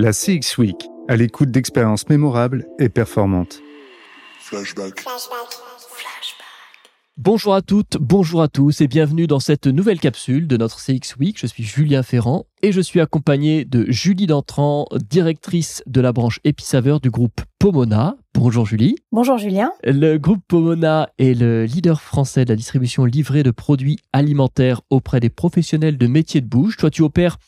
La CX Week, à l'écoute d'expériences mémorables et performantes. Flashback. Bonjour à toutes, bonjour à tous et bienvenue dans cette nouvelle capsule de notre CX Week. Je suis Julien Ferrand et je suis accompagné de Julie Dantrand, directrice de la branche Épicaveur du groupe Pomona. Bonjour Julie. Bonjour Julien. Le groupe Pomona est le leader français de la distribution livrée de produits alimentaires auprès des professionnels de métiers de bouche. Toi, tu opères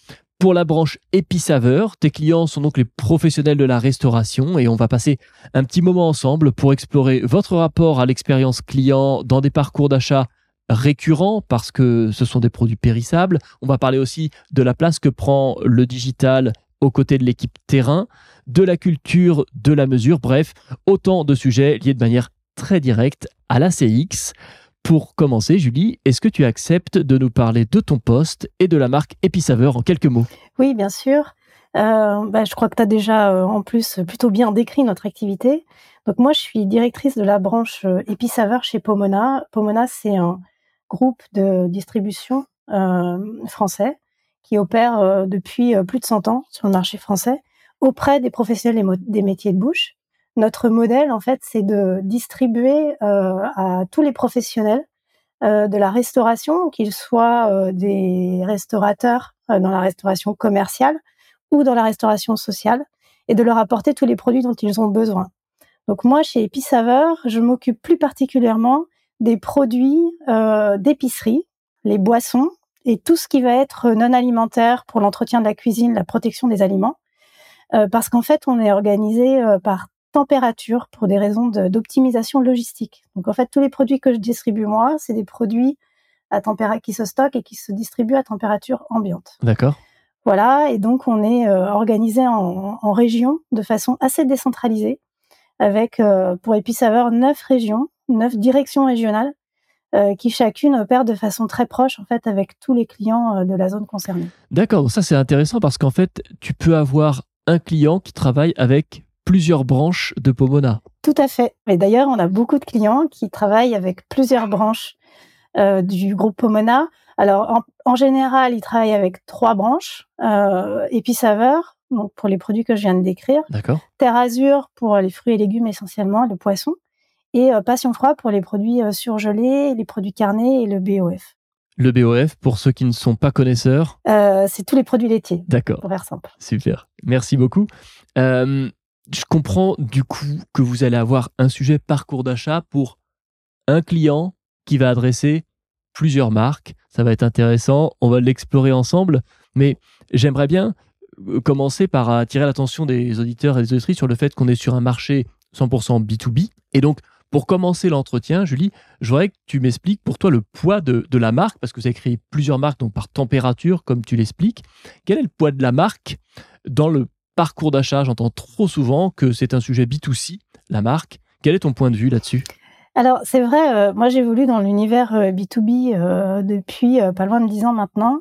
pour la branche Épicaveur. Tes clients sont donc les professionnels de la restauration et on va passer un petit moment ensemble pour explorer votre rapport à l'expérience client dans des parcours d'achat récurrents parce que ce sont des produits périssables. On va parler aussi de la place que prend le digital aux côtés de l'équipe terrain, de la culture, de la mesure, bref, autant de sujets liés de manière très directe à la CX. Pour commencer, Julie, est-ce que tu acceptes de nous parler de ton poste et de la marque Épicaveur en quelques mots? Oui, bien sûr. Euh, bah, je crois que tu as déjà euh, en plus plutôt bien décrit notre activité. Donc moi, je suis directrice de la branche euh, Épicaveur chez Pomona. Pomona, c'est un groupe de distribution français qui opère depuis plus de 100 ans sur le marché français auprès des professionnels des métiers de bouche notre modèle, en fait, c'est de distribuer euh, à tous les professionnels euh, de la restauration, qu'ils soient euh, des restaurateurs dans la restauration commerciale ou dans la restauration sociale, et de leur apporter tous les produits dont ils ont besoin. Donc moi, chez Épicaveur, je m'occupe plus particulièrement des produits d'épicerie, les boissons et tout ce qui va être non alimentaire pour l'entretien de la cuisine, la protection des aliments. parce qu'en fait, on est organisé par température pour des raisons d'optimisation logistique. Donc en fait, tous les produits que je distribue moi, c'est des produits à température qui se stockent et qui se distribuent à température ambiante. D'accord. Voilà, et donc on est euh, organisé en, en région de façon assez décentralisée, avec euh, pour Épicaveur neuf régions, neuf directions régionales, euh, qui chacune opère de façon très proche en fait avec tous les clients de la zone concernée. D'accord, ça c'est intéressant parce qu'en fait tu peux avoir un client qui travaille avec plusieurs branches de Pomona. Tout à fait. Et d'ailleurs, on a beaucoup de clients qui travaillent avec plusieurs branches euh, du groupe Pomona. Alors, en, général, ils travaillent avec trois branches. Euh, Épicaveur, donc pour les produits que je viens de décrire. D'accord. Terre Azur pour les fruits et légumes essentiellement, le poisson. Et euh, Passion Froid pour les produits euh, surgelés, les produits carnés et le BOF. Le BOF, pour ceux qui ne sont pas connaisseurs euh, C'est tous les produits laitiers. D'accord. Pour faire simple. Super. Merci beaucoup. Euh, je comprends du coup que vous allez avoir un sujet parcours d'achat pour un client qui va adresser plusieurs marques. Ça va être intéressant, on va l'explorer ensemble, mais j'aimerais bien euh, commencer par attirer l'attention des auditeurs et des auditrices sur le fait qu'on est sur un marché 100% B2B. Et donc, pour commencer l'entretien, Julie, je voudrais que tu m'expliques pour toi le poids de, la marque, parce que vous avez créé plusieurs marques, donc par température, comme tu l'expliques. Quel est le poids de la marque dans le parcours d'achat, j'entends trop souvent que c'est un sujet B2C, la marque. Quel est ton point de vue là-dessus? Alors c'est vrai, euh, moi j'évolue dans l'univers B2B euh, euh, depuis pas loin de 10 ans maintenant.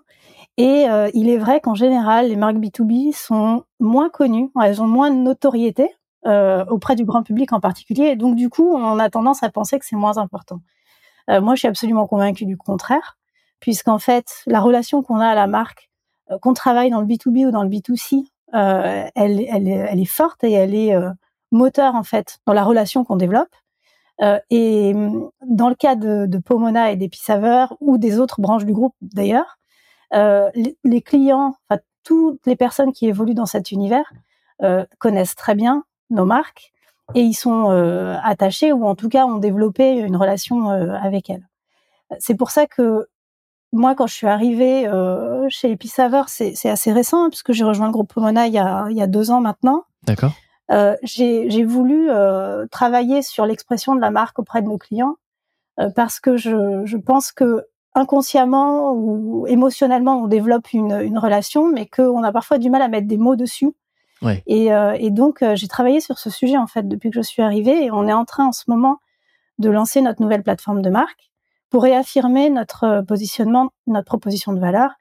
Et il est vrai qu'en général, les marques B2B sont moins connues, elles ont moins de notoriété auprès du grand public en particulier. Et donc du coup, on a tendance à penser que c'est moins important. moi, je suis absolument convaincue du contraire, puisqu'en fait, la relation qu'on a à la marque, qu'on travaille dans le B2B ou dans le B2C, euh, elle, elle, est forte et elle est euh, moteur en fait dans la relation qu'on développe. Euh, et mm, dans le cas de, Pomona et d'Épicaveur ou des autres branches du groupe d'ailleurs, euh, les, clients, toutes les personnes qui évoluent dans cet univers euh, connaissent très bien nos marques et ils sont attachés ou en tout cas ont développé une relation avec elles. C'est pour ça que moi, quand je suis arrivée euh, chez Epicaveur, c'est assez récent, hein, puisque j'ai rejoint le groupe Pomona il y a, il y a deux ans maintenant. D'accord. Euh, j'ai voulu euh, travailler sur l'expression de la marque auprès de nos clients, parce que je, je, pense que inconsciemment ou émotionnellement, on développe une, une relation, mais qu'on a parfois du mal à mettre des mots dessus. Ouais. Et, et donc, j'ai travaillé sur ce sujet, en fait, depuis que je suis arrivée, et on est en train en ce moment de lancer notre nouvelle plateforme de marque pour réaffirmer notre euh, positionnement, notre proposition de valeur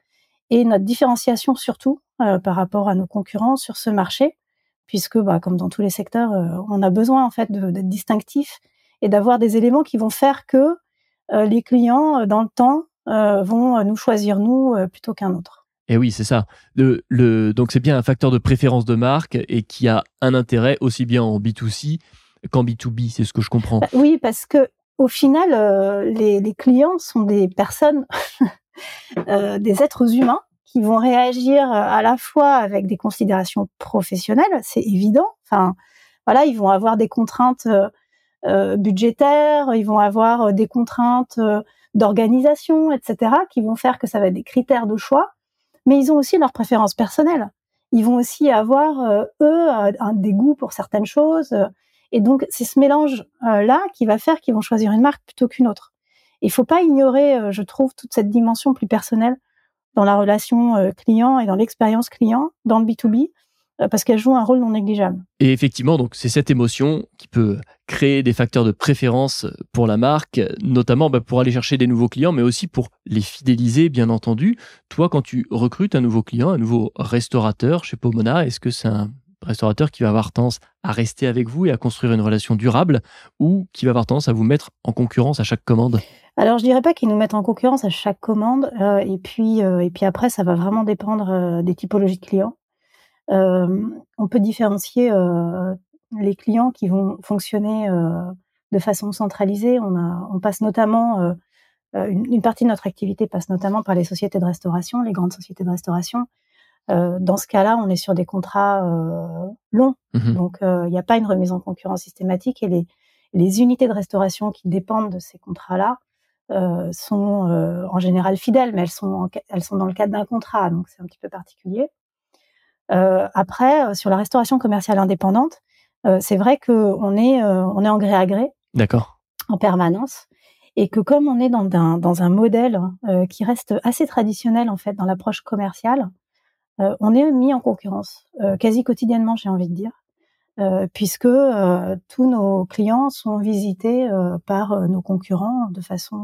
et notre différenciation surtout euh, par rapport à nos concurrents sur ce marché, puisque bah, comme dans tous les secteurs, euh, on a besoin en fait d'être distinctif et d'avoir des éléments qui vont faire que les clients dans le temps vont nous choisir nous plutôt qu'un autre. Et oui, c'est ça. Le, le, donc c'est bien un facteur de préférence de marque et qui a un intérêt aussi bien en B2C qu'en B2B, c'est ce que je comprends. Bah oui, parce que au final, euh, les, clients sont des personnes, euh, des êtres humains qui vont réagir à la fois avec des considérations professionnelles, c'est évident. Enfin, voilà, ils vont avoir des contraintes euh, euh budgétaires, ils vont avoir des contraintes d'organisation, etc., qui vont faire que ça va être des critères de choix mais ils ont aussi leurs préférences personnelles. Ils vont aussi avoir, euh, eux, un dégoût pour certaines choses. Et donc, c'est ce mélange-là qui va faire qu'ils vont choisir une marque plutôt qu'une autre. Il faut pas ignorer, euh, je trouve, toute cette dimension plus personnelle dans la relation euh, client et dans l'expérience client, dans le B2B, euh, parce qu'elle joue un rôle non négligeable. Et effectivement, donc c'est cette émotion qui peut créer des facteurs de préférence pour la marque, notamment bah, pour aller chercher des nouveaux clients, mais aussi pour les fidéliser, bien entendu. Toi, quand tu recrutes un nouveau client, un nouveau restaurateur chez Pomona, est-ce que c'est un restaurateur qui va avoir tendance à rester avec vous et à construire une relation durable ou qui va avoir tendance à vous mettre en concurrence à chaque commande alors, je dirais pas qu'ils nous mettent en concurrence à chaque commande, euh, et puis euh, et puis après, ça va vraiment dépendre des typologies de clients. Euh, on peut différencier euh, les clients qui vont fonctionner euh, de façon centralisée. On, passe notamment une, partie de notre activité passe notamment par les sociétés de restauration, les grandes sociétés de restauration. Euh, dans ce cas-là, on est sur des contrats euh, longs, mmh donc il n'y a pas une remise en concurrence systématique et les, les unités de restauration qui dépendent de ces contrats-là euh, sont en général fidèles, mais elles sont, elles sont dans le cadre d'un contrat, donc c'est un petit peu particulier. Euh, après, euh, sur la restauration commerciale indépendante, euh, c'est vrai qu'on est, on est en gré à gré. D'accord. En permanence. Et que comme on est dans un, dans un modèle qui reste assez traditionnel, en fait, dans l'approche commerciale, on est mis en concurrence quasi quotidiennement, j'ai envie de dire. Euh, puisque euh, tous nos clients sont visités euh, par nos concurrents de façon,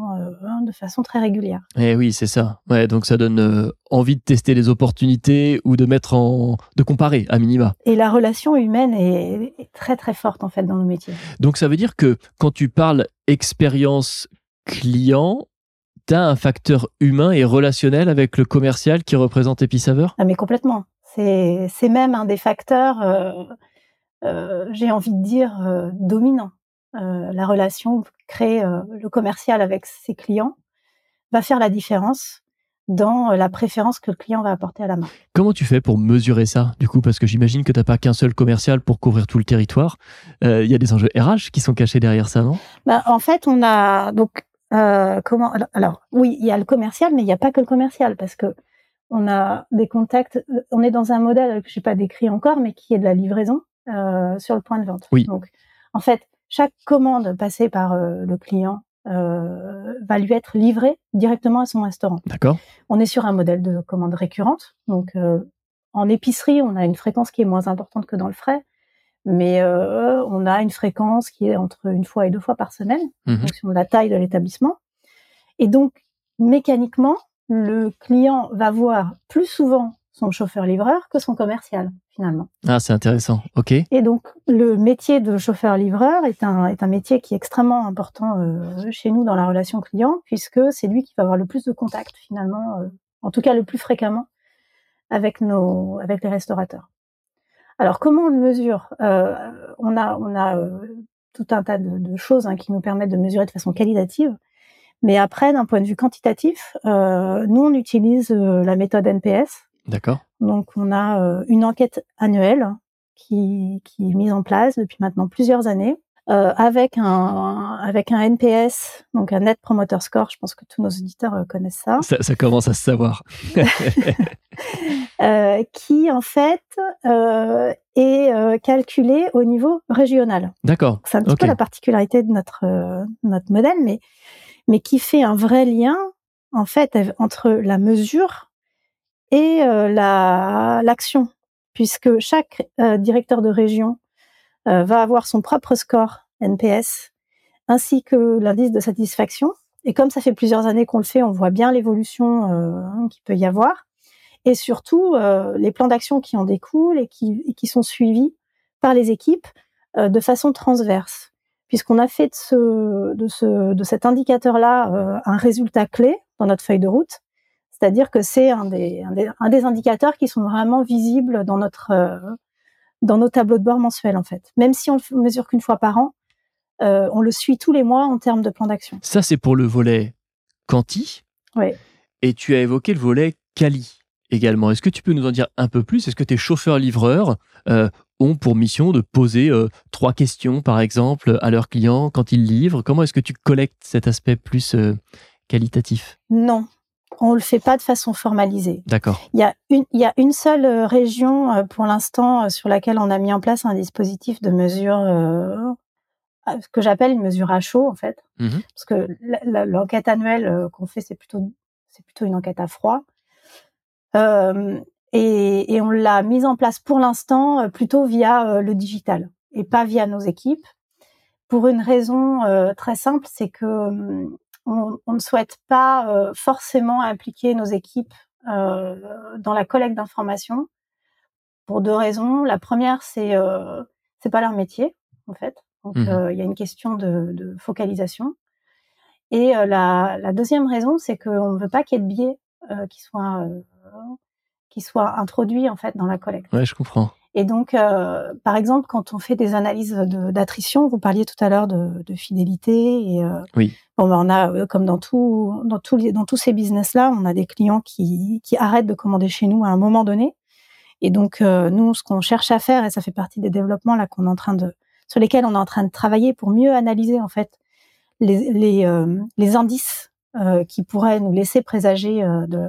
hein, de façon très régulière. Eh oui, c'est ça. Ouais, donc ça donne envie de tester les opportunités ou de mettre en, de comparer à minima. Et la relation humaine est, est très très forte en fait dans nos métiers. Donc ça veut dire que quand tu parles expérience client, tu as un facteur humain et relationnel avec le commercial qui représente Epicsaveur Ah mais complètement. C'est même un des facteurs euh, j'ai envie de dire, euh, dominant. Euh, la relation créée, le commercial avec ses clients va faire la différence dans la préférence que le client va apporter à la marque. Comment tu fais pour mesurer ça, du coup? Parce que j'imagine que tu n'as pas qu'un seul commercial pour couvrir tout le territoire. Il y a des enjeux RH qui sont cachés derrière ça, non? Bah, En fait, on a donc comment Alors oui, il y a le commercial, mais il n'y a pas que le commercial parce que on a des contacts. On est dans un modèle que je n'ai pas décrit encore, mais qui est de la livraison. Euh, sur le point de vente. Oui. Donc, en fait, chaque commande passée par euh, le client euh, va lui être livrée directement à son restaurant. D'accord. On est sur un modèle de commande récurrente. Donc, en épicerie, on a une fréquence qui est moins importante que dans le frais, mais on a une fréquence qui est entre une fois et deux fois par semaine, en mhm. fonction de la taille de l'établissement. Et donc, mécaniquement, le client va voir plus souvent son chauffeur-livreur que son commercial finalement. Ah, c'est intéressant. Ok. Et donc le métier de chauffeur-livreur est un est un métier qui est extrêmement important euh, chez nous dans la relation client puisque c'est lui qui va avoir le plus de contacts finalement, euh, en tout cas le plus fréquemment avec nos avec les restaurateurs. Alors comment on le mesure? Euh, On a on a tout un tas de, de choses hein, qui nous permettent de mesurer de façon qualitative. Mais après, d'un point de vue quantitatif, nous on utilise la méthode NPS, D'accord. Donc, on a euh, une enquête annuelle qui, qui, est mise en place depuis maintenant plusieurs années. Euh, avec un avec un NPS, donc un Net Promoter Score. Je pense que tous nos auditeurs euh, connaissent ça. ça. ça. commence à se savoir. euh, qui en fait euh, est calculé au niveau régional. D'accord. C'est un petit peu la particularité de notre notre modèle, mais mais qui fait un vrai lien en fait entre la mesure et euh, la l'action, puisque chaque euh, directeur de région va avoir son propre score NPS, ainsi que l'indice de satisfaction. Et comme ça fait plusieurs années qu'on le fait, on voit bien l'évolution euh, qu'il peut y avoir, et surtout les plans d'action qui en découlent et qui, et qui sont suivis par les équipes de façon transverse, puisqu'on a fait de, ce, de, ce, de cet indicateur-là un résultat clé dans notre feuille de route. C'est-à-dire que c'est un des, un des, indicateurs qui sont vraiment visibles dans notre euh, dans nos tableaux de bord mensuels en fait. Même si on le mesure qu'une fois par an, euh, on le suit tous les mois en termes de plan d'action. Ça c'est pour le volet quanti. Oui. Et tu as évoqué le volet quali également. Est-ce que tu peux nous en dire un peu plus? Est-ce que tes chauffeurs-livreurs euh, ont pour mission de poser trois questions, par exemple, à leurs clients quand ils livrent? Comment est-ce que tu collectes cet aspect plus qualitatif? Non, on le fait pas de façon formalisée. D'accord. Il y a une, il y a une seule euh, région euh, pour l'instant euh, sur laquelle on a mis en place un dispositif de mesure ce que j'appelle une mesure à chaud en fait, mhm. parce que l'enquête annuelle qu'on fait c'est plutôt c'est plutôt une enquête à froid. et, et, on l'a mise en place pour l'instant plutôt via le digital et pas via nos équipes pour une raison très simple, c'est que on, ne souhaite pas euh, forcément impliquer nos équipes euh, dans la collecte d'informations pour deux raisons. La première, c'est euh, c'est pas leur métier en fait. Donc mmh euh, il y a une question de, de focalisation. Et la, la, deuxième raison, c'est qu'on ne veut pas qu'il y ait de biais qui soient qui soient introduits en fait dans la collecte. Ouais, je comprends. Et donc, euh, par exemple, quand on fait des analyses d'attrition, vous parliez tout à l'heure de, de, fidélité. Et, euh, oui. Bon, ben, on a, euh, comme dans tout, dans tous les, dans tous ces business-là, on a des clients qui, qui arrêtent de commander chez nous à un moment donné. Et donc, euh, nous, ce qu'on cherche à faire, et ça fait partie des développements là qu'on est en train de, sur lesquels on est en train de travailler pour mieux analyser en fait les, les, euh, les indices qui pourraient nous laisser présager de,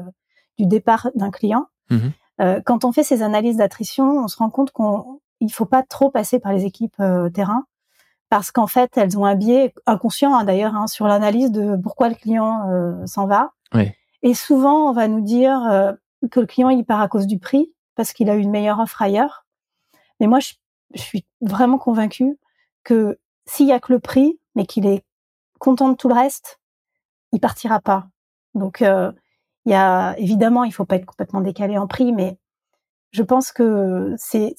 du départ d'un client. Mmh euh, quand on fait ces analyses d'attrition, on se rend compte qu'on il faut pas trop passer par les équipes euh, terrain parce qu'en fait elles ont un biais inconscient hein, d'ailleurs hein, sur l'analyse de pourquoi le client euh, s'en va. Et souvent on va nous dire euh, que le client il part à cause du prix parce qu'il a eu une meilleure offre ailleurs. Mais moi je, je suis vraiment convaincue que s'il y a que le prix, mais qu'il est content de tout le reste, il partira pas. Donc il y a évidemment, il faut pas être complètement décalé en prix, mais je pense que c'est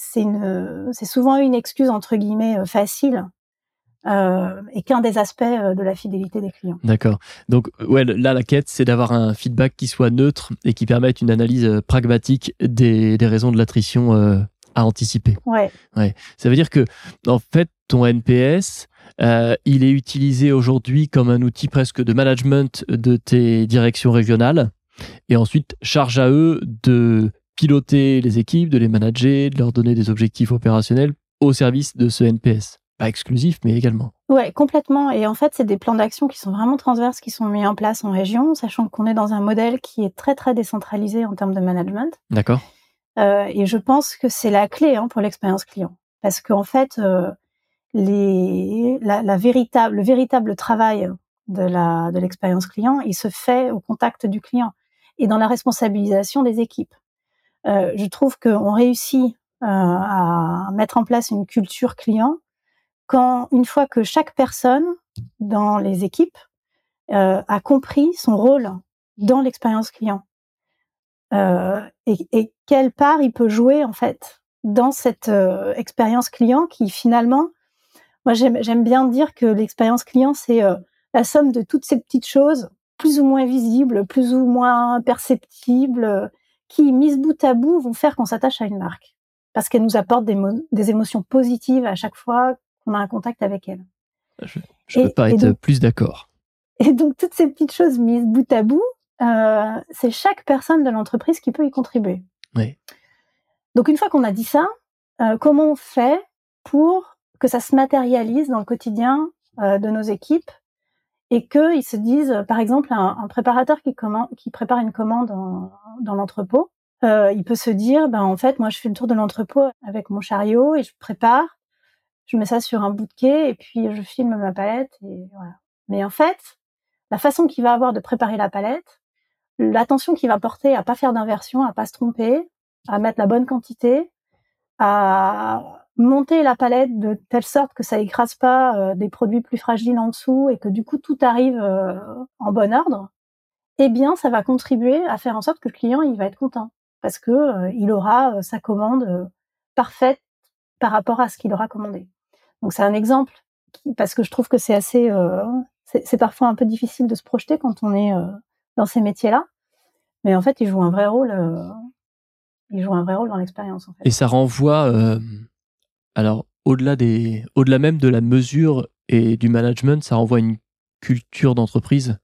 souvent une excuse entre guillemets euh, facile euh, et qu'un des aspects euh, de la fidélité des clients. D'accord. Donc ouais, là la quête, c'est d'avoir un feedback qui soit neutre et qui permette une analyse pragmatique des, des raisons de l'attrition à anticiper. Ouais. Ouais. Ça veut dire que en fait ton NPS, euh, il est utilisé aujourd'hui comme un outil presque de management de tes directions régionales et ensuite, charge à eux de piloter les équipes, de les manager, de leur donner des objectifs opérationnels au service de ce NPS. Pas exclusif, mais également. Ouais, complètement. Et en fait, c'est des plans d'action qui sont vraiment transverses, qui sont mis en place en région, sachant qu'on est dans un modèle qui est très très décentralisé en termes de management. D'accord. Euh, et je pense que c'est la clé hein, pour l'expérience client, parce qu'en fait, euh, les, la, la, véritable, le véritable travail de la de l'expérience client, il se fait au contact du client et dans la responsabilisation des équipes. Euh, je trouve qu'on réussit euh, à mettre en place une culture client quand une fois que chaque personne dans les équipes euh, a compris son rôle dans l'expérience client et, et, quelle part il peut jouer en fait dans cette expérience client qui finalement, moi j'aime bien dire que l'expérience client c'est la somme de toutes ces petites choses plus ou moins visibles, plus ou moins perceptibles, qui, mises bout à bout, vont faire qu'on s'attache à une marque. Parce qu'elle nous apporte des, des, émotions positives à chaque fois qu'on a un contact avec elle. Je ne peux pas être plus d'accord. Et donc, toutes ces petites choses mises bout à bout, euh, c'est chaque personne de l'entreprise qui peut y contribuer. Oui. Donc, une fois qu'on a dit ça, euh, comment on fait pour que ça se matérialise dans le quotidien euh, de nos équipes et qu'ils se disent, par exemple, un, préparateur qui, commande, qui prépare une commande dans l'entrepôt, euh, il peut se dire, ben en fait, moi, je fais le tour de l'entrepôt avec mon chariot et je prépare, je mets ça sur un bout de quai et puis je filme ma palette et voilà. Mais en fait, la façon qu'il va avoir de préparer la palette, l'attention qu'il va porter à pas faire d'inversion, à pas se tromper, à mettre la bonne quantité, à monter la palette de telle sorte que ça écrase pas euh, des produits plus fragiles en dessous et que du coup tout arrive euh, en bon ordre, eh bien ça va contribuer à faire en sorte que le client il va être content parce que euh, il aura sa commande parfaite par rapport à ce qu'il aura commandé. Donc c'est un exemple parce que je trouve que c'est assez c'est parfois un peu difficile de se projeter quand on est dans ces métiers-là. mais en fait, ils jouent un vrai rôle. un vrai rôle dans l'expérience. Et ça renvoie, alors au-delà des, au-delà même de la mesure et du management, ça renvoie à une culture d'entreprise.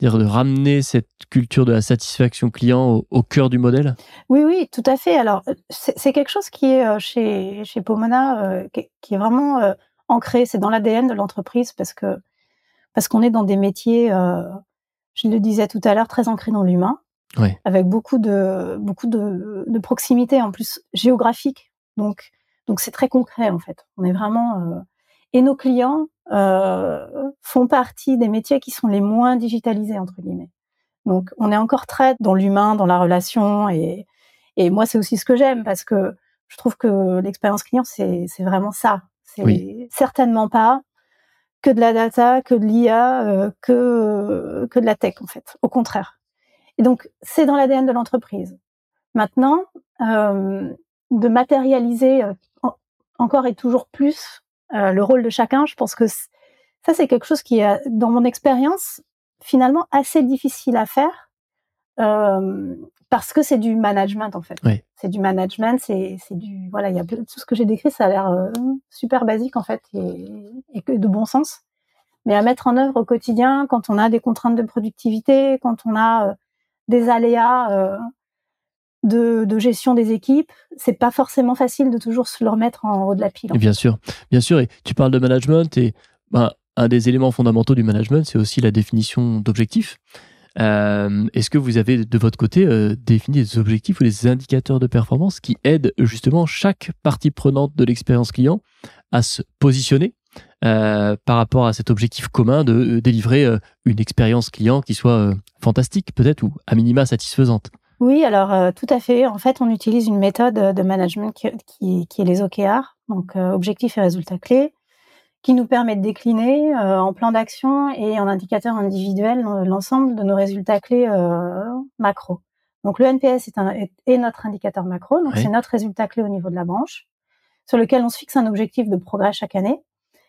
Dire de ramener cette culture de la satisfaction client au, cœur du modèle. Oui, oui, tout à fait. Alors, c'est quelque chose qui est euh, chez, chez Pomona, euh, qui, est vraiment euh, ancré, c'est dans l'ADN de l'entreprise parce que parce qu'on est dans des métiers, je le disais tout à l'heure, très ancrés dans l'humain, avec beaucoup de beaucoup de, de, proximité en plus géographique. Donc donc c'est très concret en fait. On est vraiment et nos clients euh, font partie des métiers qui sont les moins digitalisés entre guillemets. Donc on est encore très dans l'humain, dans la relation et et moi c'est aussi ce que j'aime parce que je trouve que l'expérience client c'est c'est vraiment ça. C'est certainement pas que de la data, que de l'IA, euh, que que de la tech en fait. Au contraire. Et donc c'est dans l'ADN de l'entreprise. Maintenant, euh, de matérialiser euh, encore et toujours plus euh, le rôle de chacun. Je pense que ça, c'est quelque chose qui est, dans mon expérience, finalement assez difficile à faire euh, parce que c'est du management en fait. C'est du management, c'est du voilà, il y a tout ce que j'ai décrit, ça a l'air euh, super basique en fait et, et de bon sens. Mais à mettre en œuvre au quotidien, quand on a des contraintes de productivité, quand on a des aléas de, gestion des équipes, c'est pas forcément facile de toujours se le remettre en haut de la pile. Bien sûr, bien sûr. Et tu parles de management et ben, un des éléments fondamentaux du management, c'est aussi la définition d'objectifs. Euh, est-ce que vous avez de votre côté euh, défini des objectifs ou des indicateurs de performance qui aident justement chaque partie prenante de l'expérience client à se positionner euh, par rapport à cet objectif commun de délivrer une expérience client qui soit fantastique peut-être ou à minima satisfaisante? Oui, alors euh, tout à fait. En fait, on utilise une méthode de management qui, qui, est les OKR, donc euh, objectifs et résultats clés, qui nous permet de décliner euh, en plan d'action et en indicateur individuel l'ensemble de nos résultats clés macro. Donc le NPS est, un, est, notre indicateur macro, donc c'est notre résultat clé au niveau de la branche, sur lequel on se fixe un objectif de progrès chaque année.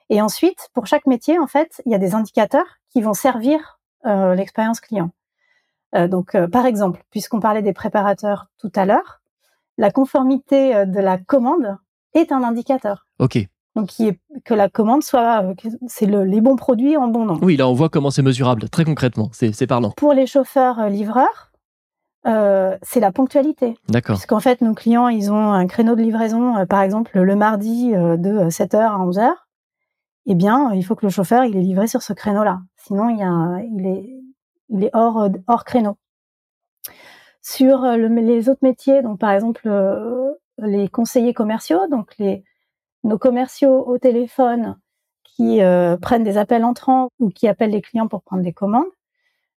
Et ensuite, pour chaque métier, en fait, il y a des indicateurs qui vont servir l'expérience client. Euh, donc, euh, par exemple, puisqu'on parlait des préparateurs tout à l'heure, la conformité euh, de la commande est un indicateur. Ok. Donc, qui est, que la commande soit, c'est le, les bons produits en bon nom. Oui, là, on voit comment c'est mesurable, très concrètement. C'est parlant. Pour les chauffeurs livreurs, euh, c'est la ponctualité. D'accord. Puisqu'en fait, nos clients, ils ont un créneau de livraison, par exemple, le mardi de 7h à 11h. Eh bien, il faut que le chauffeur, il est livré sur ce créneau-là. Sinon, il, y a il est, il est hors, euh, hors créneau. Sur euh, les autres métiers, donc par exemple euh, les conseillers commerciaux, donc les, nos commerciaux au téléphone qui prennent des appels entrants ou qui appellent les clients pour prendre des commandes,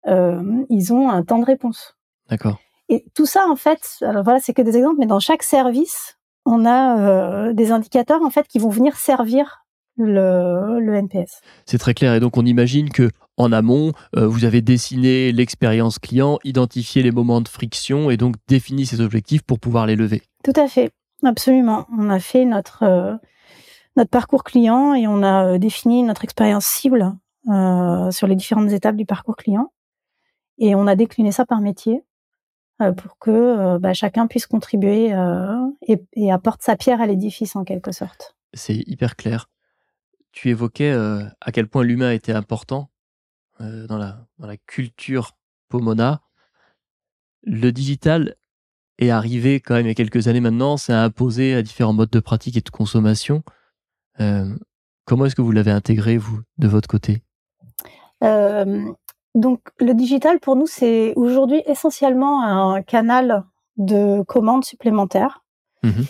ils ont un temps de réponse. D'accord. Et tout ça, en fait, alors voilà, c'est que des exemples, mais dans chaque service, on a des indicateurs en fait qui vont venir servir le, le NPS. C'est très clair. Et donc, on imagine que en amont, euh, vous avez dessiné l'expérience client, identifié les moments de friction et donc défini ces objectifs pour pouvoir les lever. Tout à fait, absolument. On a fait notre euh, notre parcours client et on a euh, défini notre expérience cible sur les différentes étapes du parcours client et on a décliné ça par métier pour que bah, chacun puisse contribuer et, et apporte sa pierre à l'édifice en quelque sorte. C'est hyper clair. Tu évoquais à quel point l'humain était important euh, dans, la, dans la culture Pomona. Le digital est arrivé quand même il y a quelques années maintenant, c'est imposé à différents modes de pratique et de consommation. Euh, comment est-ce que vous l'avez intégré, vous, de votre côté? Euh, Donc, le digital, pour nous, c'est aujourd'hui essentiellement un canal de commandes supplémentaires. Mmh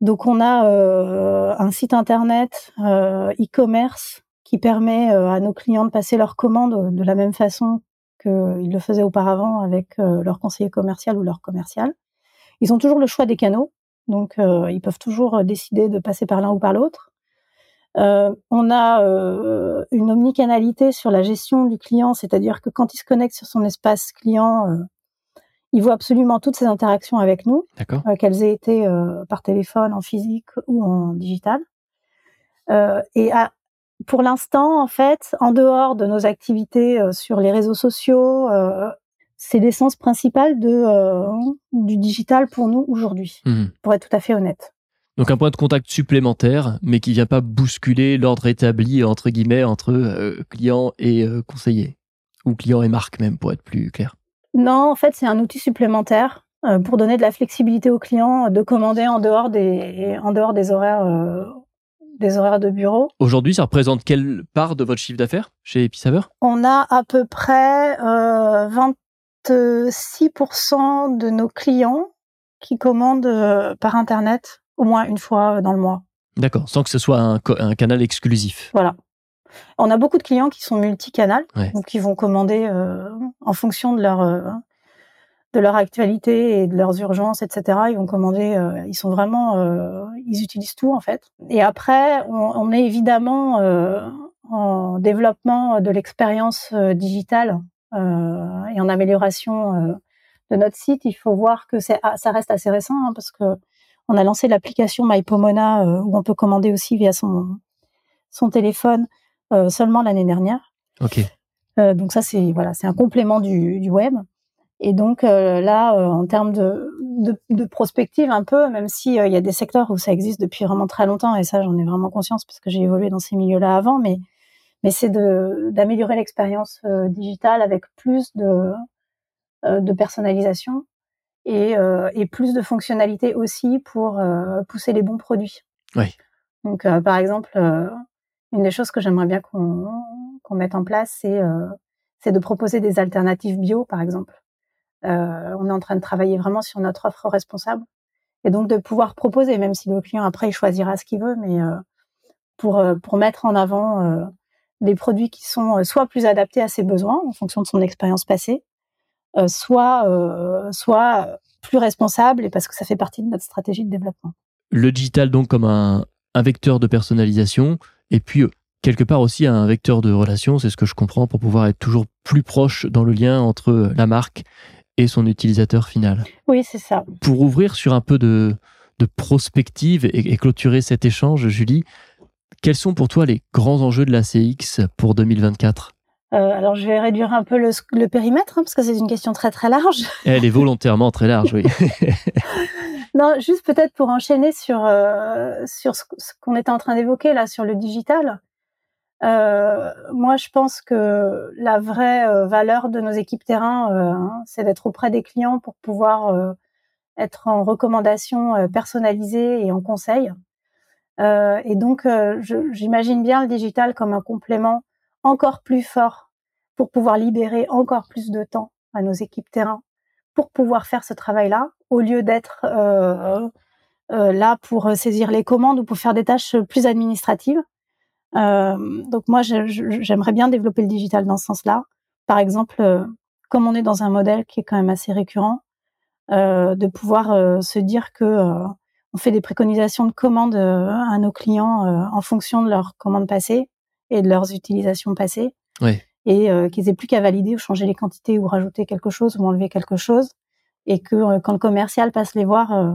Donc, on a euh, un site internet, e-commerce, qui permet euh, à nos clients de passer leurs commandes de la même façon qu'ils le faisaient auparavant avec euh, leur conseiller commercial ou leur commercial. Ils ont toujours le choix des canaux, donc euh, ils peuvent toujours décider de passer par l'un ou par l'autre. on a une omnicanalité sur la gestion du client, c'est-à-dire que quand il se connecte sur son espace client, il voit absolument toutes ses interactions avec nous, qu'elles aient été par téléphone, en physique ou en digital. et à, pour l'instant, en fait, en dehors de nos activités euh, sur les réseaux sociaux, euh, c'est l'essence principale de euh, du digital pour nous aujourd'hui, Mhm. pour être tout à fait honnête. Donc un point de contact supplémentaire, mais qui vient pas bousculer l'ordre établi entre guillemets entre euh, client et euh, conseiller, ou client et marque même pour être plus clair. Non, en fait, c'est un outil supplémentaire euh, pour donner de la flexibilité aux clients de commander en dehors des en dehors des horaires des horaires de bureau. Aujourd'hui, ça représente quelle part de votre chiffre d'affaires chez Episaver? On a à peu près euh, 26% de nos clients qui commandent euh, par internet au moins une fois dans le mois. D'accord, sans que ce soit un, canal exclusif. Voilà. On a beaucoup de clients qui sont multicanal, Ouais. donc qui vont commander euh, en fonction de leur euh, de leur actualité et de leurs urgences, etc. Ils vont commander, euh, ils sont vraiment, euh, ils utilisent tout en fait. Et après, on, on est évidemment euh, en développement de l'expérience digitale et en amélioration de notre site. Il faut voir que c'est, ah, ça reste assez récent hein, parce que on a lancé l'application MyPomona où on peut commander aussi via son son téléphone seulement l'année dernière. Ok. Donc ça c'est voilà, c'est un complément du, du web. Et donc euh, là, euh, en termes de, de, de prospective un peu, même si euh, il y a des secteurs où ça existe depuis vraiment très longtemps, et ça j'en ai vraiment conscience parce que j'ai évolué dans ces milieux-là avant, mais mais c'est d'améliorer l'expérience digitale avec plus de de personnalisation et et plus de fonctionnalités aussi pour pousser les bons produits. Oui. Donc par exemple, une des choses que j'aimerais bien qu'on qu'on mette en place, c'est c'est de proposer des alternatives bio, par exemple. Euh, on est en train de travailler vraiment sur notre offre responsable et donc de pouvoir proposer, même si le client après il choisira ce qu'il veut, mais euh, pour euh, pour mettre en avant des produits qui sont soit plus adaptés à ses besoins en fonction de son expérience passée, soit soit plus responsables et parce que ça fait partie de notre stratégie de développement. Le digital donc comme un, un vecteur de personnalisation et puis quelque part aussi un vecteur de relation, c'est ce que je comprends pour pouvoir être toujours plus proche dans le lien entre la marque et son utilisateur final. Oui, c'est ça. Pour ouvrir sur un peu de, de prospective et, et clôturer cet échange, Julie, quels sont pour toi les grands enjeux de la CX pour 2024 Euh, alors je vais réduire un peu le, le périmètre hein, parce que c'est une question très très large. Elle est volontairement très large, oui. Non, juste peut-être pour enchaîner sur euh, sur ce, ce qu'on était en train d'évoquer là sur le digital. Euh, moi, je pense que la vraie euh, valeur de nos équipes terrain, euh, hein, c'est d'être auprès des clients pour pouvoir être en recommandation personnalisée et en conseil. Et donc, j'imagine bien le digital comme un complément encore plus fort pour pouvoir libérer encore plus de temps à nos équipes terrain pour pouvoir faire ce travail-là, au lieu d'être là pour saisir les commandes ou pour faire des tâches plus administratives. Euh, donc moi, j'aimerais bien développer le digital dans ce sens-là. Par exemple, euh, comme on est dans un modèle qui est quand même assez récurrent, euh, de pouvoir se dire que euh, on fait des préconisations de commandes à nos clients euh, en fonction de leurs commandes passées et de leurs utilisations passées Ouais. et euh, qu'ils aient plus qu'à valider ou changer les quantités ou rajouter quelque chose ou enlever quelque chose et que euh, quand le commercial passe les voir, euh,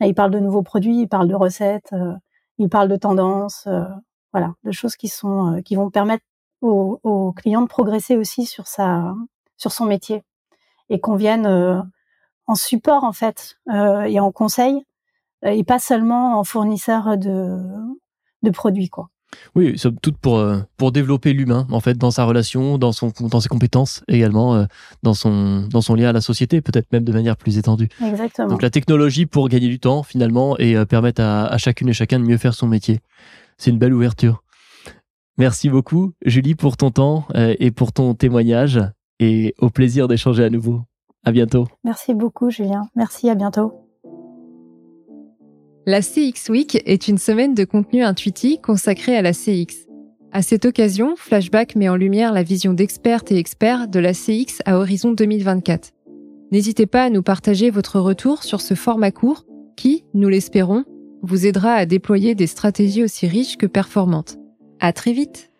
il parle de nouveaux produits, il parle de recettes, euh, il parle de tendances, euh, voilà, de choses qui sont euh, qui vont permettre au, au client de progresser aussi sur sa sur son métier et qu'on vienne euh, en support en fait euh, et en conseil et pas seulement en fournisseur de de produits quoi. Oui, somme toute pour, pour développer l'humain, en fait, dans sa relation, dans, son, dans ses compétences également, dans, son, dans son lien à la société, peut-être même de manière plus étendue. Exactement. Donc la technologie pour gagner du temps, finalement, et permettre à, à chacune et chacun de mieux faire son métier. C'est une belle ouverture. Merci beaucoup, Julie, pour ton temps euh, et pour ton témoignage, et au plaisir d'échanger à nouveau. À bientôt. Merci beaucoup Julien. Merci à bientôt. La CX Week est une semaine de contenu intuitif consacrée à la CX. À cette occasion, Flashback met en lumière la vision d'expertes et experts de la CX à horizon 2024. N'hésitez pas à nous partager votre retour sur ce format court qui, nous l'espérons, vous aidera à déployer des stratégies aussi riches que performantes. À très vite!